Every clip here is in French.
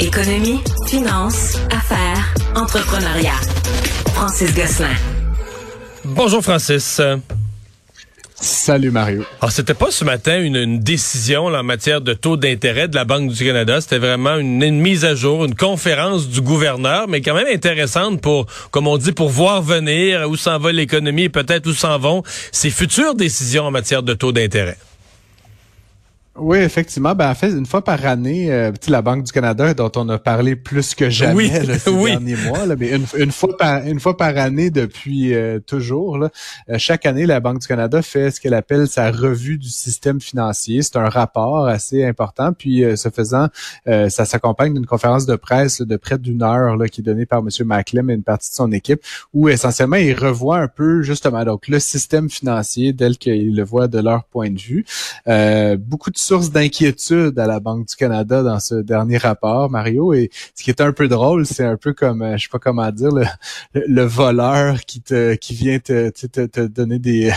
Économie, finance, affaires, entrepreneuriat. Francis Gosselin. Bonjour Francis. Salut Mario. Alors, c'était pas ce matin une, décision en matière de taux d'intérêt de la Banque du Canada. C'était vraiment une, une, mise à jour, une conférence du gouverneur, mais quand même intéressante pour, comme on dit, pour voir venir où s'en va l'économie et peut-être où s'en vont ces futures décisions en matière de taux d'intérêt. Oui, effectivement. Ben, en fait, une fois par année, euh, la Banque du Canada, dont on a parlé plus que jamais ces derniers mois, là, mais une, fois par une fois par année depuis euh, toujours, là, euh, chaque année, la Banque du Canada fait ce qu'elle appelle sa revue du système financier. C'est un rapport assez important. Puis, euh, ce faisant, ça s'accompagne d'une conférence de presse de près d'une heure là, qui est donnée par M. Maclem et une partie de son équipe, où essentiellement, il revoit un peu justement donc le système financier tel qu'il le voit de leur point de vue. beaucoup de source d'inquiétude à la Banque du Canada dans ce dernier rapport, Mario. Et ce qui est un peu drôle, c'est un peu comme, euh, je sais pas comment dire, le, voleur qui te qui vient te, te, te donner des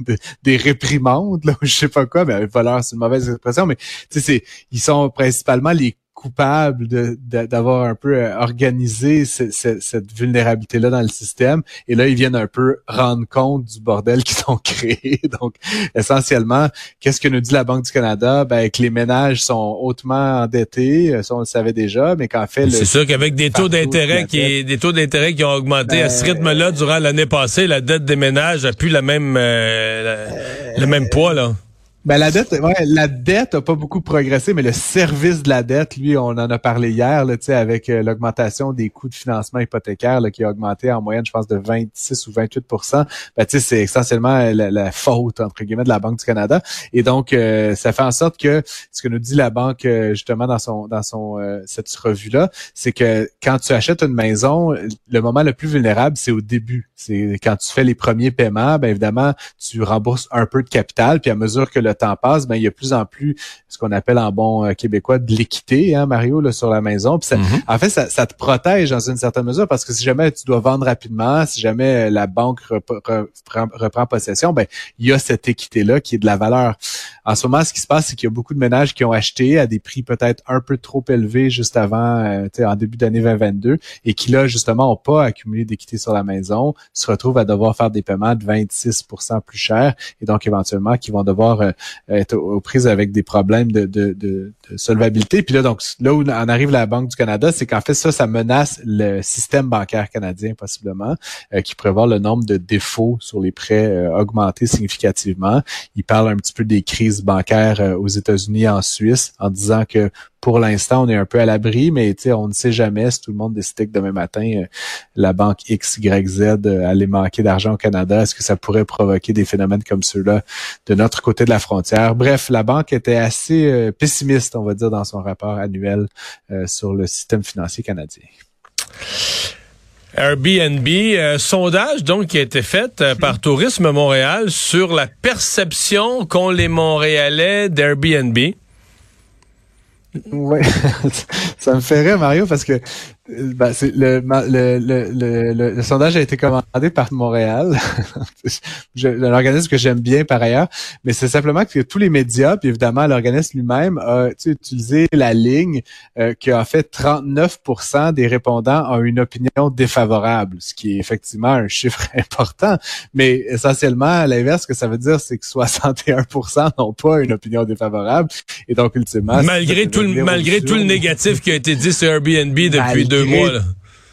des réprimandes, là, je sais pas quoi. Mais voleur, c'est une mauvaise expression, mais c'est ils sont principalement les coupable d'avoir un peu euh, organisé cette vulnérabilité-là dans le système. Et là, ils viennent un peu rendre compte du bordel qu'ils ont créé. Donc, essentiellement, qu'est-ce que nous dit la Banque du Canada? Ben, que les ménages sont hautement endettés, euh, ça on le savait déjà, mais qu'en fait... C'est sûr qu'avec des taux d'intérêt qui des taux d'intérêt qui ont augmenté à ce ben, rythme-là durant l'année passée, la dette des ménages a plus la même, euh, le même poids, là. Ben la dette, ouais, la dette a pas beaucoup progressé, mais le service de la dette, lui, on en a parlé hier, là, avec euh, l'augmentation des coûts de financement hypothécaire là, qui a augmenté en moyenne, je pense, de 26 ou 28% ben, c'est essentiellement la, faute, entre guillemets, de la Banque du Canada. Et donc, euh, ça fait en sorte que ce que nous dit la Banque, euh, justement, dans son dans son cette revue-là, c'est que quand tu achètes une maison, le moment le plus vulnérable, c'est au début. C'est quand tu fais les premiers paiements, ben évidemment, tu rembourses un peu de capital, puis à mesure que le temps passe, ben il y a plus en plus ce qu'on appelle en bon euh, québécois de l'équité, hein, Mario, là, sur la maison. Puis mm-hmm. En fait, ça, te protège dans une certaine mesure parce que si jamais tu dois vendre rapidement, si jamais euh, la banque reprend, possession, ben il y a cette équité-là qui est de la valeur. En ce moment, ce qui se passe, c'est qu'il y a beaucoup de ménages qui ont acheté à des prix peut-être un peu trop élevés juste avant, euh, en début d'année 2022, et qui là, justement, ont pas accumulé d'équité sur la maison, se retrouvent à devoir faire des paiements de 26% plus chers, et donc éventuellement qui vont devoir être aux prises avec des problèmes de, de, de, solvabilité. Puis là, donc là où en arrive la Banque du Canada, c'est qu'en fait ça, ça menace le système bancaire canadien possiblement, euh, qui prévoit le nombre de défauts sur les prêts euh, augmenter significativement. Il parle un petit peu des crises bancaires euh, aux États-Unis, en Suisse, en disant que pour l'instant, on est un peu à l'abri, mais on ne sait jamais si tout le monde décidait que demain matin, euh, la banque X, Y, Z euh, allait manquer d'argent au Canada. Est-ce que ça pourrait provoquer des phénomènes comme ceux-là de notre côté de la frontière? Bref, la banque était assez euh, pessimiste, on va dire, dans son rapport annuel sur le système financier canadien. Airbnb, sondage donc qui a été fait par Tourisme Montréal sur la perception qu'ont les Montréalais d'Airbnb. Oui, ça me ferait Mario parce que ben, c'est le, le, le, le, sondage a été commandé par Montréal, un organisme que j'aime bien par ailleurs, mais c'est simplement que tous les médias, puis évidemment l'organisme lui-même a utilisé la ligne euh, qui a fait 39% des répondants ont une opinion défavorable, ce qui est effectivement un chiffre important, mais essentiellement à l'inverse, ce que ça veut dire, c'est que 61% n'ont pas une opinion défavorable, et donc ultimement malgré tout le malgré tout le négatif qui a été dit sur Airbnb depuis deux deux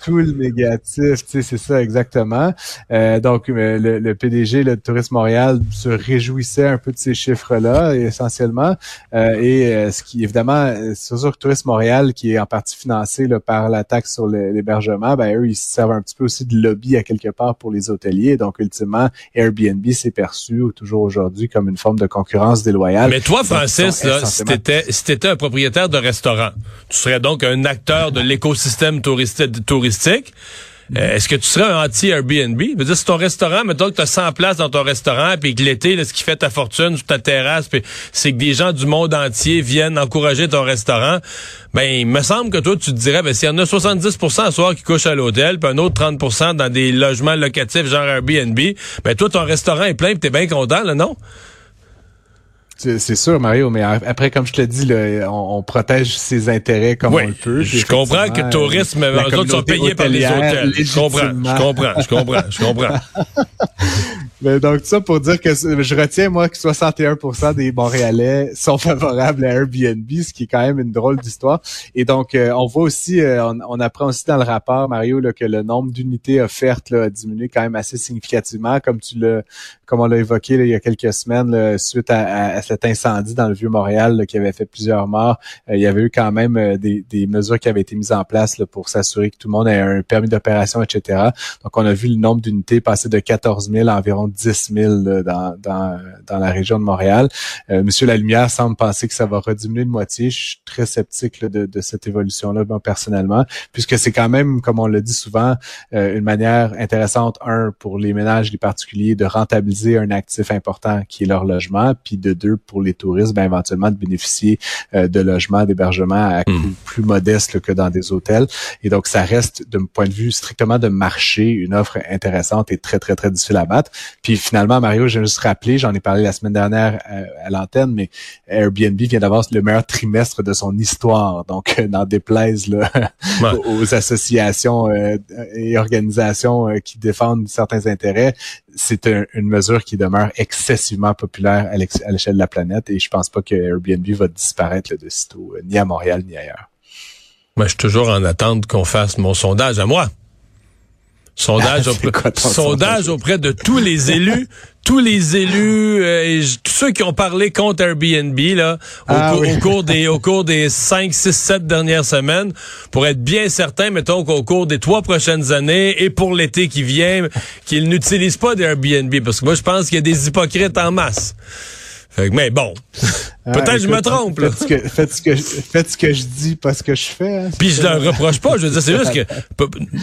tout le négatif, tu sais, c'est ça exactement. Euh, donc, euh, le, PDG de Tourisme Montréal se réjouissait un peu de ces chiffres-là, essentiellement. Euh, et ce qui, évidemment, c'est sûr que Tourisme Montréal, qui est en partie financé par la taxe sur l'hébergement, ben eux, ils servent un petit peu aussi de lobby à quelque part pour les hôteliers. Donc, ultimement, Airbnb s'est perçu toujours aujourd'hui comme une forme de concurrence déloyale. Mais toi, Francis, là, si t'étais si un propriétaire de restaurant, tu serais donc un acteur de l'écosystème touristique, touristique euh, est-ce que tu serais un anti-Airbnb? Dire, si ton restaurant, mettons que tu as 100 places dans ton restaurant, puis que l'été, ce qui fait ta fortune sur ta terrasse, c'est que des gens du monde entier viennent encourager ton restaurant, ben il me semble que toi, tu te dirais, ben s'il y en a 70% à soir qui couchent à l'hôtel, puis un autre 30% dans des logements locatifs genre Airbnb, ben toi, ton restaurant est plein, puis t'es bien content, là, non? C'est sûr, Mario, mais après, comme je te dis, on, protège ses intérêts comme on le peut. Je comprends que le tourisme, eux autres sont payés par les hôtels. Je comprends, je comprends, je comprends, je comprends. mais donc, ça pour dire que je retiens, moi, que 61% des Montréalais sont favorables à Airbnb, ce qui est quand même une drôle d'histoire. Et donc, euh, on voit aussi, euh, on, apprend aussi dans le rapport, Mario, là, que le nombre d'unités offertes là, a diminué quand même assez significativement, comme tu l'as, comme on l'a évoqué il y a quelques semaines, suite à, cet incendie dans le Vieux-Montréal qui avait fait plusieurs morts. Euh, il y avait eu quand même euh, des, mesures qui avaient été mises en place pour s'assurer que tout le monde ait un permis d'opération, etc. Donc, on a vu le nombre d'unités passer de 14 000 à environ 10 000 dans, dans, dans la région de Montréal. Euh, Monsieur Lalumière semble penser que ça va rediminuer de moitié. Je suis très sceptique de, de, cette évolution-là, personnellement, puisque c'est quand même, comme on le dit souvent, une manière intéressante, un, pour les ménages, les particuliers, de rentabiliser un actif important qui est leur logement, puis de deux, pour les touristes, ben, éventuellement de bénéficier euh, de logements, d'hébergements à coût hmm. plus modeste que dans des hôtels. Et donc, ça reste, d'un point de vue strictement de marché, une offre intéressante et très, très, très difficile à battre. Puis finalement, Mario, j'ai juste rappelé, j'en ai parlé la semaine dernière euh, à, l'antenne, mais Airbnb vient d'avoir le meilleur trimestre de son histoire. Donc, euh, n'en déplaise là, aux associations et organisations qui défendent certains intérêts, c'est une mesure qui demeure excessivement populaire à l'échelle de la planète et je pense pas que Airbnb va disparaître de sitôt, euh, ni à Montréal ni ailleurs. Moi, je suis toujours en attente qu'on fasse mon sondage à moi. Sondage, auprès, sondage auprès de tous les élus, tous les élus, euh, et tous ceux qui ont parlé contre Airbnb là, au, ah cours des au cours des 5, 6, 7 dernières semaines, pour être bien certain, mettons qu'au cours des trois prochaines années et pour l'été qui vient, qu'ils n'utilisent pas d'Airbnb, parce que moi je pense qu'il y a des hypocrites en masse mais bon, ah, peut-être je me trompe. Faites, ce que, faites, ce que, faites ce que je dis, pas ce que je fais. Hein, Puis je leur reproche pas. Je veux dire, c'est juste que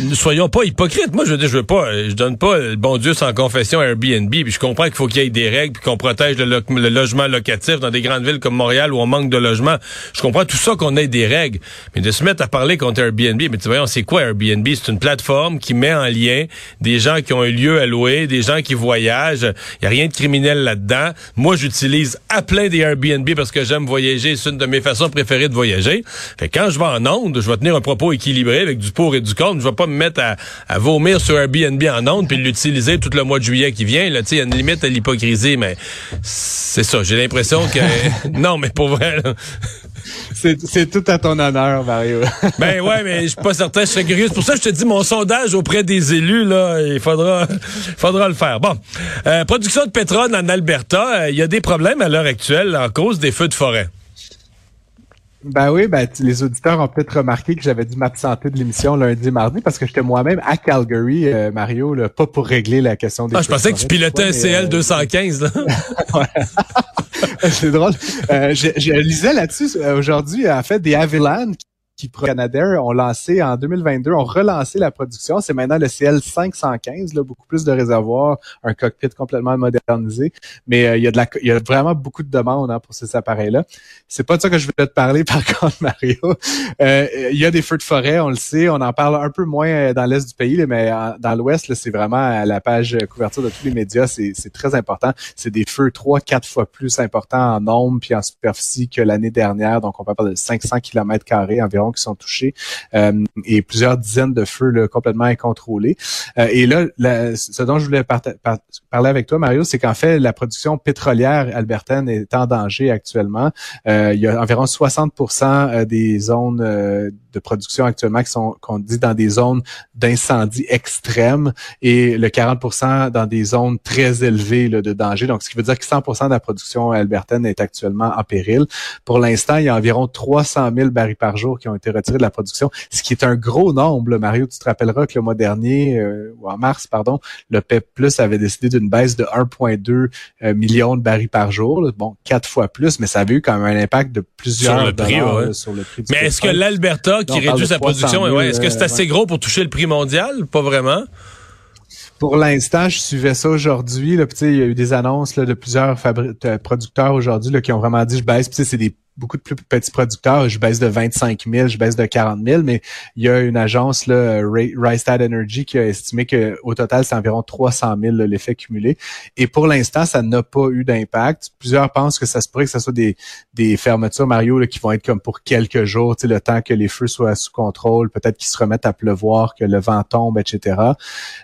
ne soyons pas hypocrites. Moi, je veux dire, je veux pas, je donne pas le bon Dieu sans confession à Airbnb. Puis je comprends qu'il faut qu'il y ait des règles, puis qu'on protège le, logement locatif dans des grandes villes comme Montréal où on manque de logement. Je comprends tout ça qu'on ait des règles, mais de se mettre à parler contre Airbnb, mais tu vois, c'est quoi Airbnb? C'est une plateforme qui met en lien des gens qui ont un lieu à louer, des gens qui voyagent. Il y a rien de criminel là-dedans. Moi, j'utilise à plein des Airbnb parce que j'aime voyager. C'est une de mes façons préférées de voyager. Fait quand je vais en onde, je vais tenir un propos équilibré avec du pour et du contre. Je vais pas me mettre à, vomir sur Airbnb en onde puis l'utiliser tout le mois de juillet qui vient. il y a une limite à l'hypocrisie, mais c'est ça. J'ai l'impression que non, mais pour vrai. C'est tout à ton honneur, Mario. ben ouais, mais je suis pas certain, je serais curieux. C'est pour ça que je te dis mon sondage auprès des élus, là, il faudra, faudra le faire. Bon, euh, production de pétrole en Alberta, euh, il y a des problèmes à l'heure actuelle en cause des feux de forêt. Ben oui, ben les auditeurs ont peut-être remarqué que j'avais dû m'absenter de l'émission lundi mardi parce que j'étais moi-même à Calgary, euh, Mario, là, pas pour régler la question des. Ah, je pensais que tu pilotais un CL 215. C'est drôle. Euh, je, lisais là-dessus euh, aujourd'hui, en fait, des Aviland qui Canadair ont lancé en 2022, ont relancé la production. C'est maintenant le CL 515, là, beaucoup plus de réservoirs, un cockpit complètement modernisé. Mais euh, il y a de la, il y a vraiment beaucoup de demandes hein, pour ces appareils-là. C'est pas de ça que je voulais te parler, par contre, Mario. Euh, il y a des feux de forêt, on le sait. On en parle un peu moins dans l'est du pays, mais dans l'ouest, c'est vraiment à la page couverture de tous les médias. C'est très important. C'est des feux trois, quatre fois plus importants en nombre puis en superficie que l'année dernière. Donc, on parle de 500 km carrés environ qui sont touchés euh, et plusieurs dizaines de feux complètement incontrôlés. Euh, et là, ce dont je voulais parler avec toi, Mario, c'est qu'en fait, la production pétrolière albertaine est en danger actuellement. Euh, il y a environ 60% des zones de production actuellement qui sont qu'on dit dans des zones d'incendie extrêmes et le 40% dans des zones très élevées de danger. Donc, ce qui veut dire que 100% de la production albertaine est actuellement en péril. Pour l'instant, il y a environ 300 000 barils par jour qui ont été retirés de la production, ce qui est un gros nombre. Mario, tu te rappelleras que le mois dernier, euh, ou en mars, pardon, le PEP Plus avait décidé d'une baisse de 1,2 euh, millions de barils par jour. Bon, quatre fois plus, mais ça avait eu quand même un impact de plusieurs sur le prix, sur le prix Mais est-ce que l'Alberta qui réduit sa production, ouais, est-ce que c'est assez gros pour toucher le prix mondial? Pas vraiment. Pour l'instant, je suivais ça aujourd'hui. Il y a eu des annonces là, de plusieurs producteurs aujourd'hui qui ont vraiment dit je baisse. c'est des beaucoup de plus petits producteurs, je baisse de 25 000, je baisse de 40 000, mais il y a une agence, là, Rystad Energy, qui a estimé qu'au total, c'est environ 300 000 l'effet cumulé. Et pour l'instant, ça n'a pas eu d'impact. Plusieurs pensent que ça se pourrait que ce soit des, des fermetures, Mario, là, qui vont être comme pour quelques jours, le temps que les feux soient sous contrôle, peut-être qu'ils se remettent à pleuvoir, que le vent tombe, etc.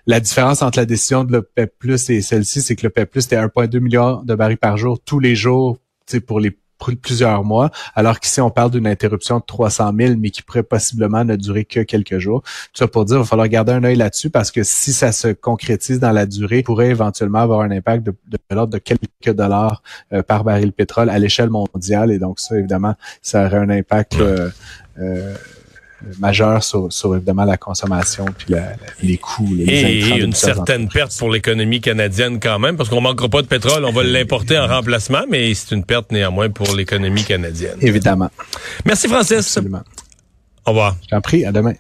La différence entre la décision de l'OPEP Plus et celle-ci, c'est que l'OPEP Plus, c'était 1,2 milliard de barils par jour tous les jours pour les plusieurs mois, alors qu'ici, on parle d'une interruption de 300 000, mais qui pourrait possiblement ne durer que quelques jours. Tout ça pour dire, il va falloir garder un œil là-dessus parce que si ça se concrétise dans la durée, pourrait éventuellement avoir un impact de, l'ordre de quelques dollars euh, par baril de pétrole à l'échelle mondiale. Et donc ça, évidemment, ça aurait un impact euh, euh, majeur sur, sur, évidemment la consommation puis les coûts. Les et une certaine perte pour l'économie canadienne quand même, parce qu'on manquera pas de pétrole, on va l'importer en remplacement, mais c'est une perte néanmoins pour l'économie canadienne. Évidemment. Merci Francis. Absolument. Au revoir. Je t'en prie, à demain.